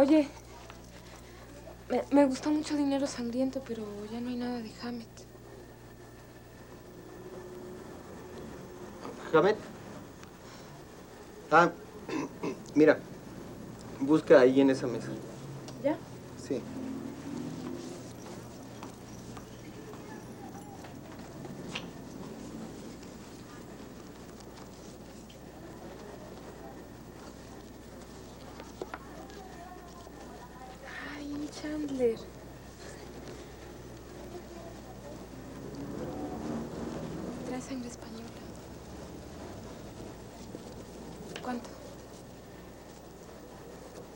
Oye, me, me gustó mucho Dinero Sangriento, pero ya no hay nada de Hammett. Hamed. Ah, mira. Busca ahí en esa mesa. ¿Ya? Sí. Ay, Chandler. Trae sangre española. ¿Cuánto?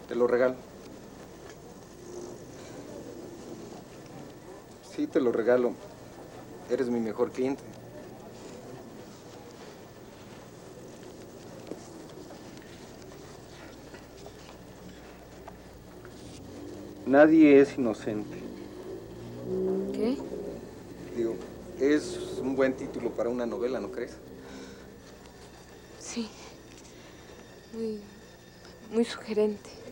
Te lo regalo. Sí, te lo regalo. Eres mi mejor cliente. Nadie es inocente. ¿Qué? Digo, es un buen título para una novela, ¿no crees? Sí. Muy, muy sugerente.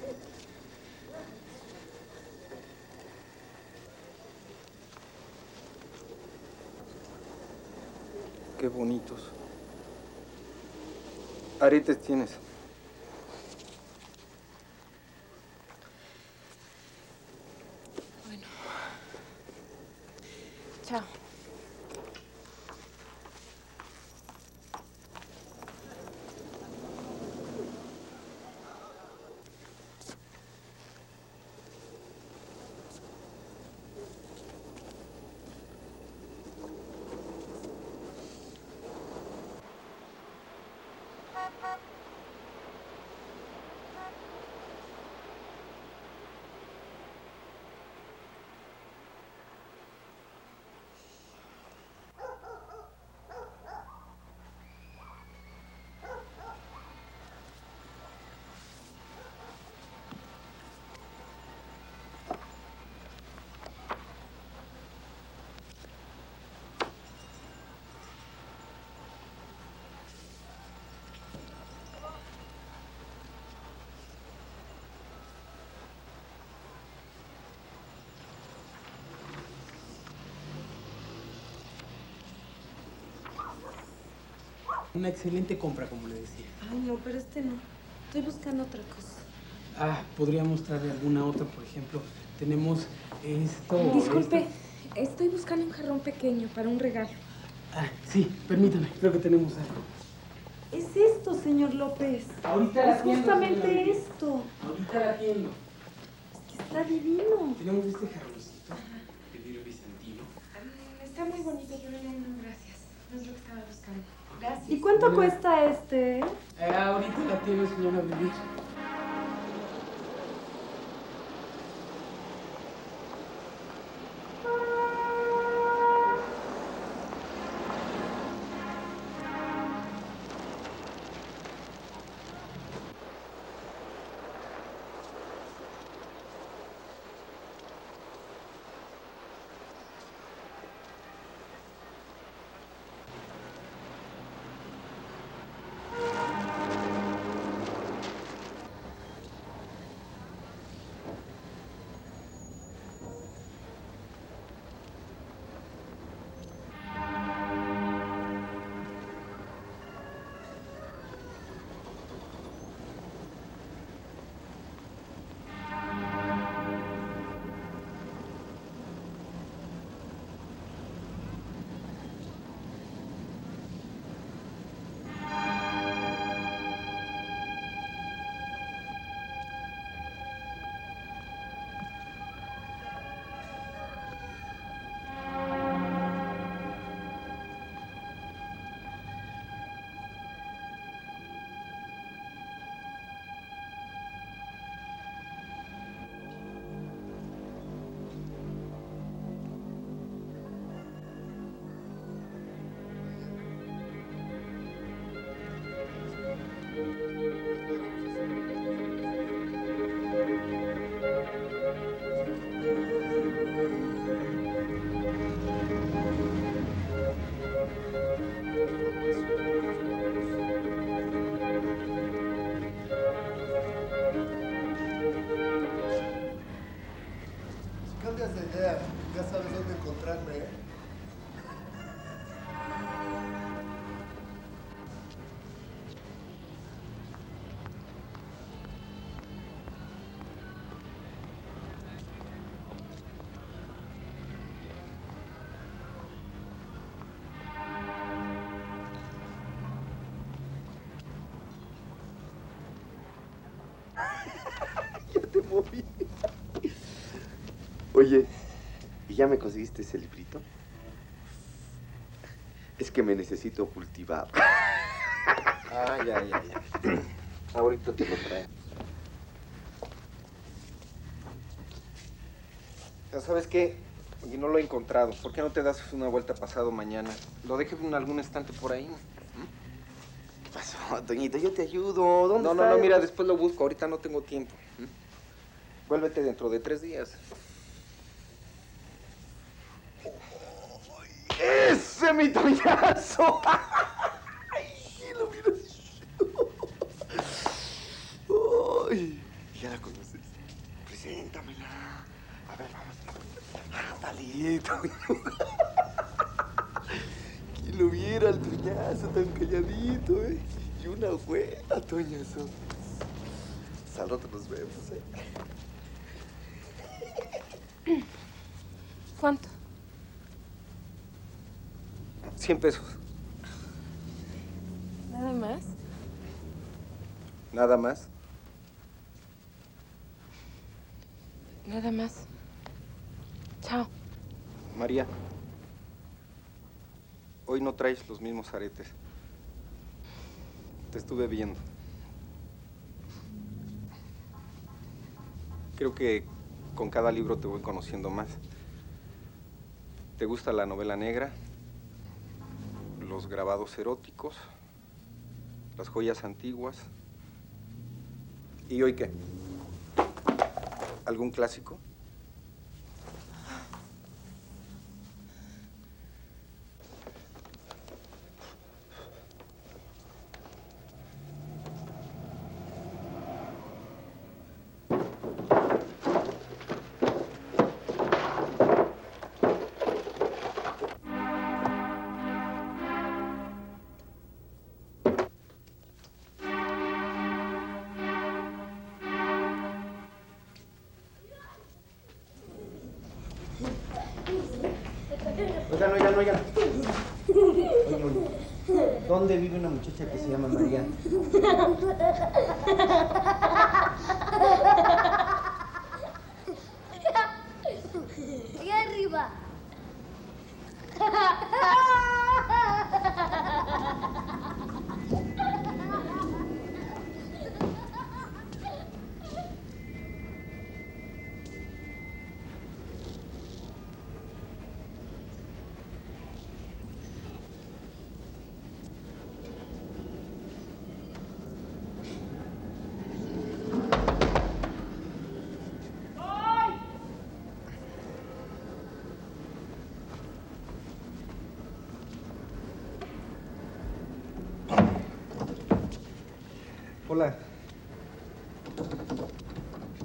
Qué bonitos. Aretes tienes. Bueno. Chao. Una excelente compra, como le decía. Ay, no, pero este no. Estoy buscando otra cosa. Ah, podría mostrarle alguna otra, por ejemplo. Tenemos esto. Disculpe, esto. estoy buscando un jarrón pequeño para un regalo. Ah, sí, permítame, creo que tenemos algo. Es esto, señor López. Ahorita la Es justamente señora esto. Ahorita la atiendo. Está divino. Tenemos este jarroncito de vidrio bizantino. Está muy bonito, pero no, no, gracias. No es lo que estaba buscando. Gracias. ¿Y cuánto cuesta este? Eh, ahorita la tiene, señora Vivir. Oye, ¿y ya me conseguiste ese librito? Es que me necesito cultivar. Ah, ya, ya, ya. Ahorita te lo traigo. Ya sabes qué, y no lo he encontrado. ¿Por qué no te das una vuelta pasado mañana? Lo dejé en algún estante por ahí. ¿Qué pasó, Toñito? Yo te ayudo. ¿Dónde No, no, no, mira, después lo busco. Ahorita no tengo tiempo. Vuélvete dentro de tres días. ¡Ese mi toñazo! ¡Ay, lo miras! ¡Ay! ¿Ya la conoces? Preséntamela. A ver, vamos. Ándale, Toño. ¿Quién lo viera al toñazo tan calladito, eh? Y una buena, Toñazo. Al rato nos vemos, eh. ¿Cuánto? 100 pesos. ¿Nada más? Nada más. Nada más. Chao. María. Hoy no traes los mismos aretes. Te estuve viendo. Creo que con cada libro te voy conociendo más. ¿Te gusta la novela negra? Los grabados eróticos, las joyas antiguas. ¿Y hoy qué? ¿Algún clásico? Oigan, ¿dónde vive una muchacha que se llama María?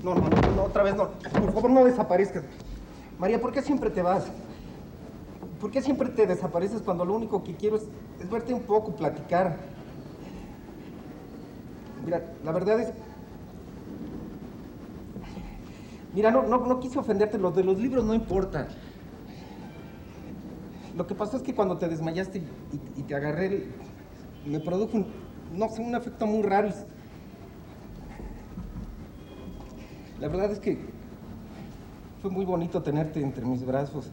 No, no, no, otra vez no. Por favor, no desaparezcas. María, ¿por qué siempre te vas? ¿Por qué siempre te desapareces cuando lo único que quiero es, verte un poco, platicar? Mira, la verdad es... Mira, no, no, no quise ofenderte, lo de los libros no importa. Lo que pasó es que cuando te desmayaste y, te agarré, me produjo un, no un efecto muy raro. La verdad es que fue muy bonito tenerte entre mis brazos.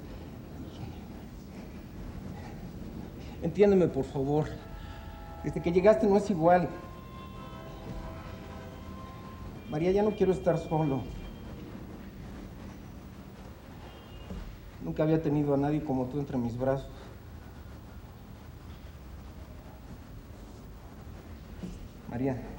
Entiéndeme, por favor. Desde que llegaste no es igual. María, ya no quiero estar solo. Nunca había tenido a nadie como tú entre mis brazos. María.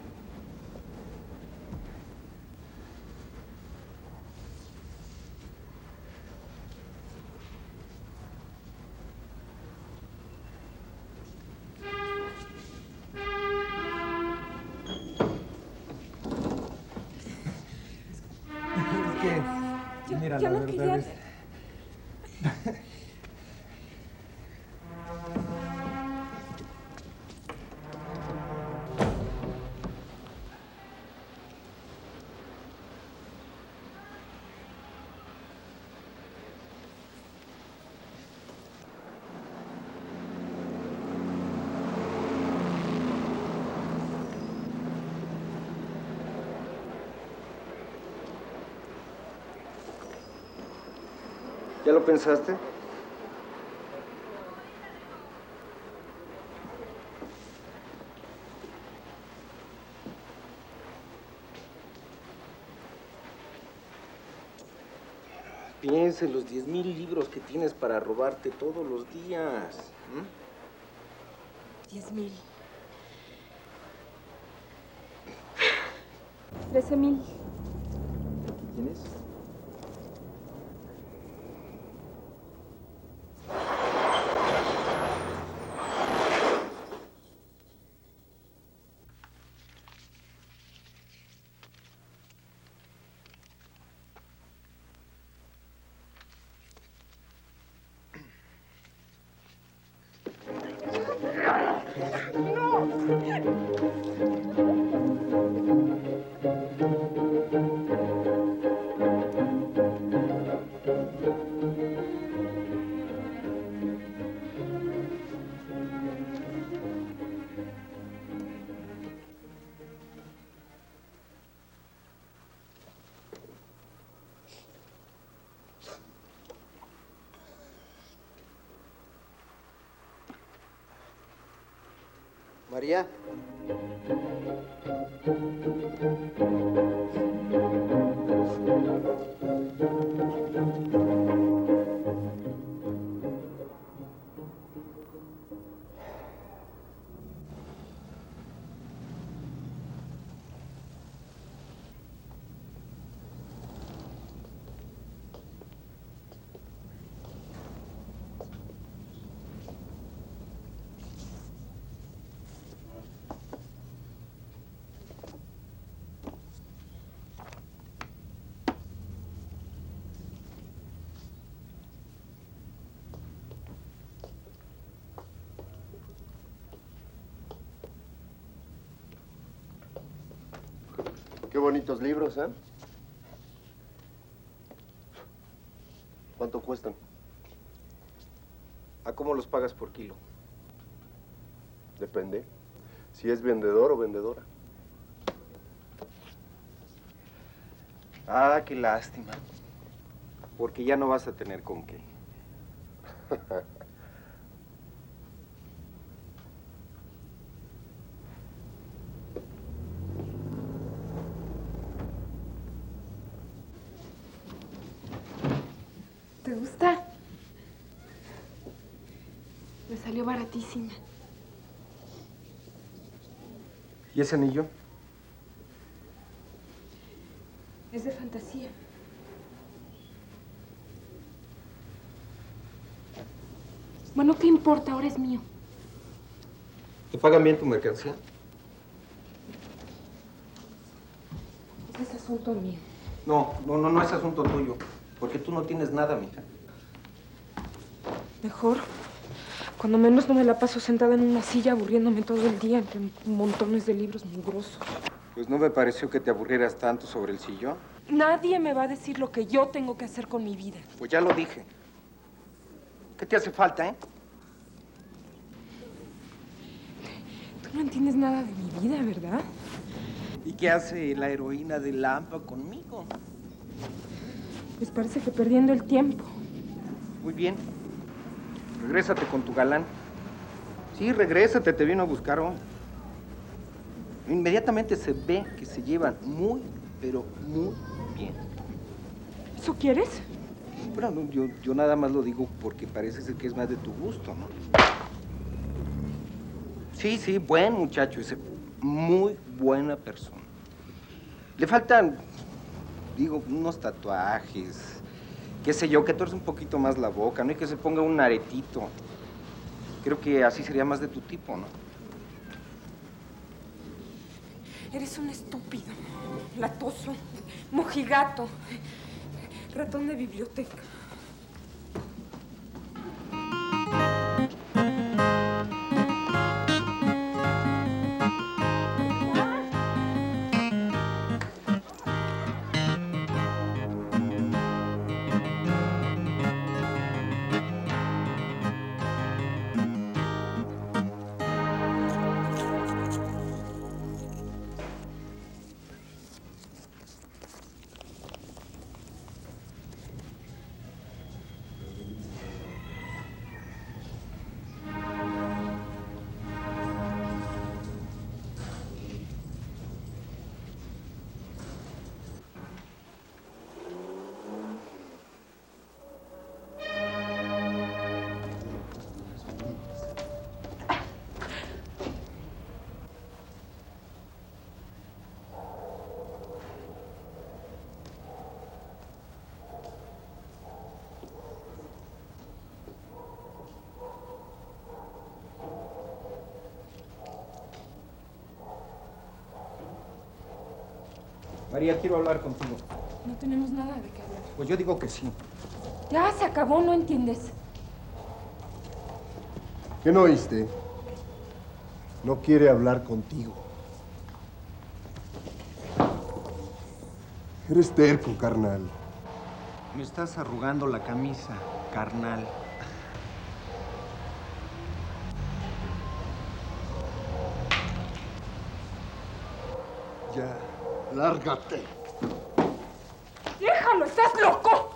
Yo- mira, yo la no verdad quería- es... ¿Ya lo pensaste? Piensa en los 10.000 libros que tienes para robarte todos los días. ¿Mm? 10.000. 13.000. María. Qué bonitos libros, ¿eh? ¿Cuánto cuestan? ¿A cómo los pagas por kilo? Depende. Si es vendedor o vendedora. Ah, qué lástima. Porque ya no vas a tener con qué. ¿Te gusta? Me salió baratísima. ¿Y ese anillo? Es de fantasía. Bueno, ¿qué importa? Ahora es mío. ¿Te pagan bien tu mercancía? Es asunto mío. No, no, no, no es asunto tuyo. Porque tú no tienes nada, mija. Mejor. Cuando menos no me la paso sentada en una silla aburriéndome todo el día entre montones de libros mugrosos. Pues no me pareció que te aburrieras tanto sobre el sillón. Nadie me va a decir lo que yo tengo que hacer con mi vida. Pues ya lo dije. ¿Qué te hace falta, eh? Tú no entiendes nada de mi vida, ¿verdad? ¿Y qué hace la heroína de Lampa conmigo? Pues parece que perdiendo el tiempo. Muy bien. Regrésate con tu galán. Sí, regrésate, te vino a buscar hoy. Inmediatamente se ve que se llevan muy, pero muy bien. ¿Eso quieres? Bueno, no, yo, yo nada más lo digo porque parece ser que es más de tu gusto, ¿no? Sí, sí, buen muchacho, es muy buena persona. Le faltan, digo, unos tatuajes, qué sé yo, que torce un poquito más la boca, ¿no? Y que se ponga un aretito. Creo que así sería más de tu tipo, ¿no? Eres un estúpido, latoso, mojigato, ratón de biblioteca. María, quiero hablar contigo. No tenemos nada de qué hablar. Pues yo digo que sí. Ya se acabó, ¿no entiendes? ¿Qué no oíste? No quiere hablar contigo. Eres terco, carnal. Me estás arrugando la camisa, carnal. Ya, lárgate. ¡Déjalo! ¡Estás loco!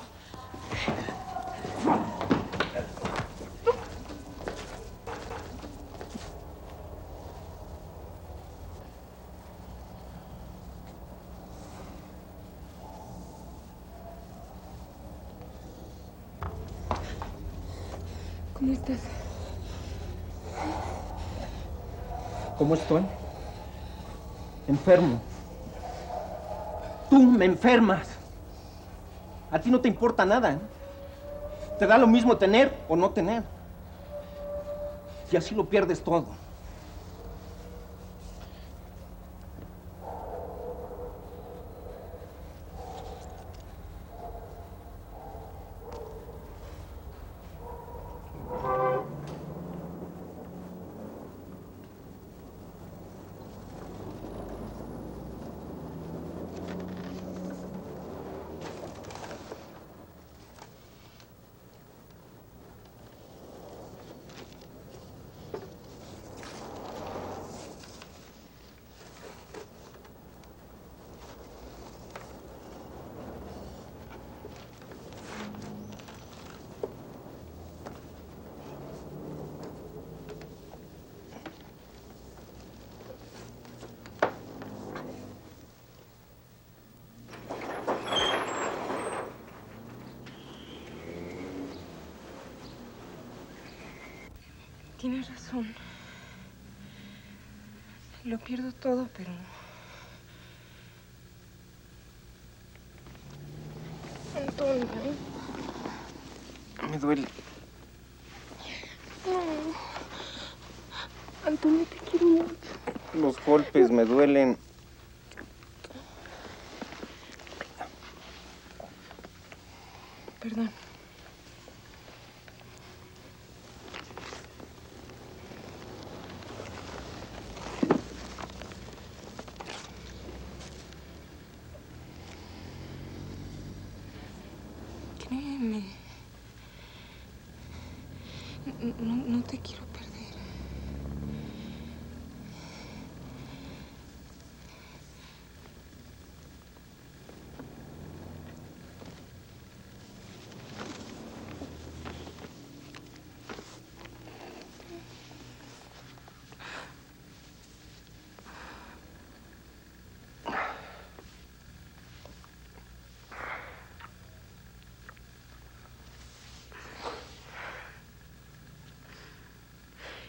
¿Cómo estás? ¿Cómo estoy? Enfermo. Tú me enfermas. A ti no te importa nada. ¿eh? Te da lo mismo tener o no tener. Y así lo pierdes todo. Tienes razón. Lo pierdo todo, pero... Antonio. Me duele. No. Antonio, te quiero mucho. Los golpes me duelen. Perdón. No, no te quiero perder.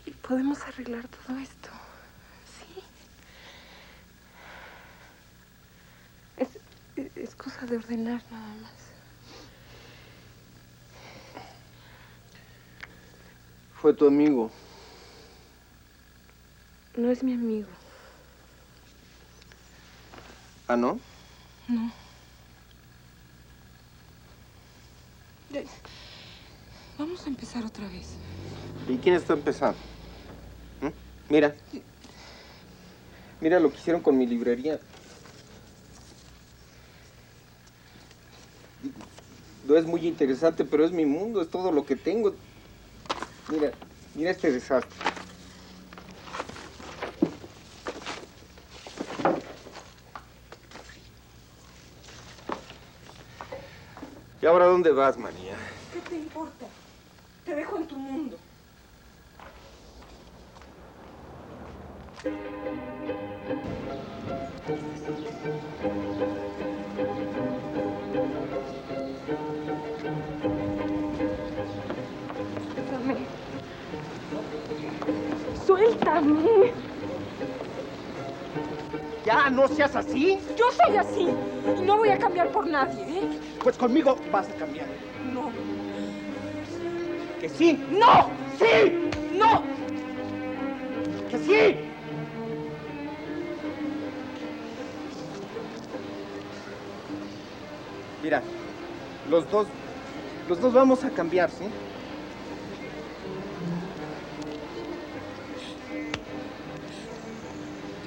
Y podemos arreglar todo esto. ¿Sí? Es, es- es cosa de ordenar nada más. Fue tu amigo. No es mi amigo. ¿Ah, no? No. Vamos a empezar otra vez. ¿Y quién está empezando? Mira. Mira lo que hicieron con mi librería. No es muy interesante, pero es mi mundo, es todo lo que tengo. Mira, mira este desastre. ¿Y ahora dónde vas, María? ¿Qué te importa? Te dejo en tu mundo. Suéltame. Ya, no seas así. Yo soy así y no voy a cambiar por nadie, ¿eh? Pues conmigo vas a cambiar. No. Que sí. ¡No! ¡Sí! ¡No! ¡Que sí! Los dos, los dos vamos a cambiar, ¿sí?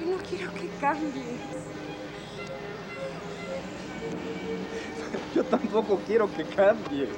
Yo no quiero que cambies. Yo tampoco quiero que cambie.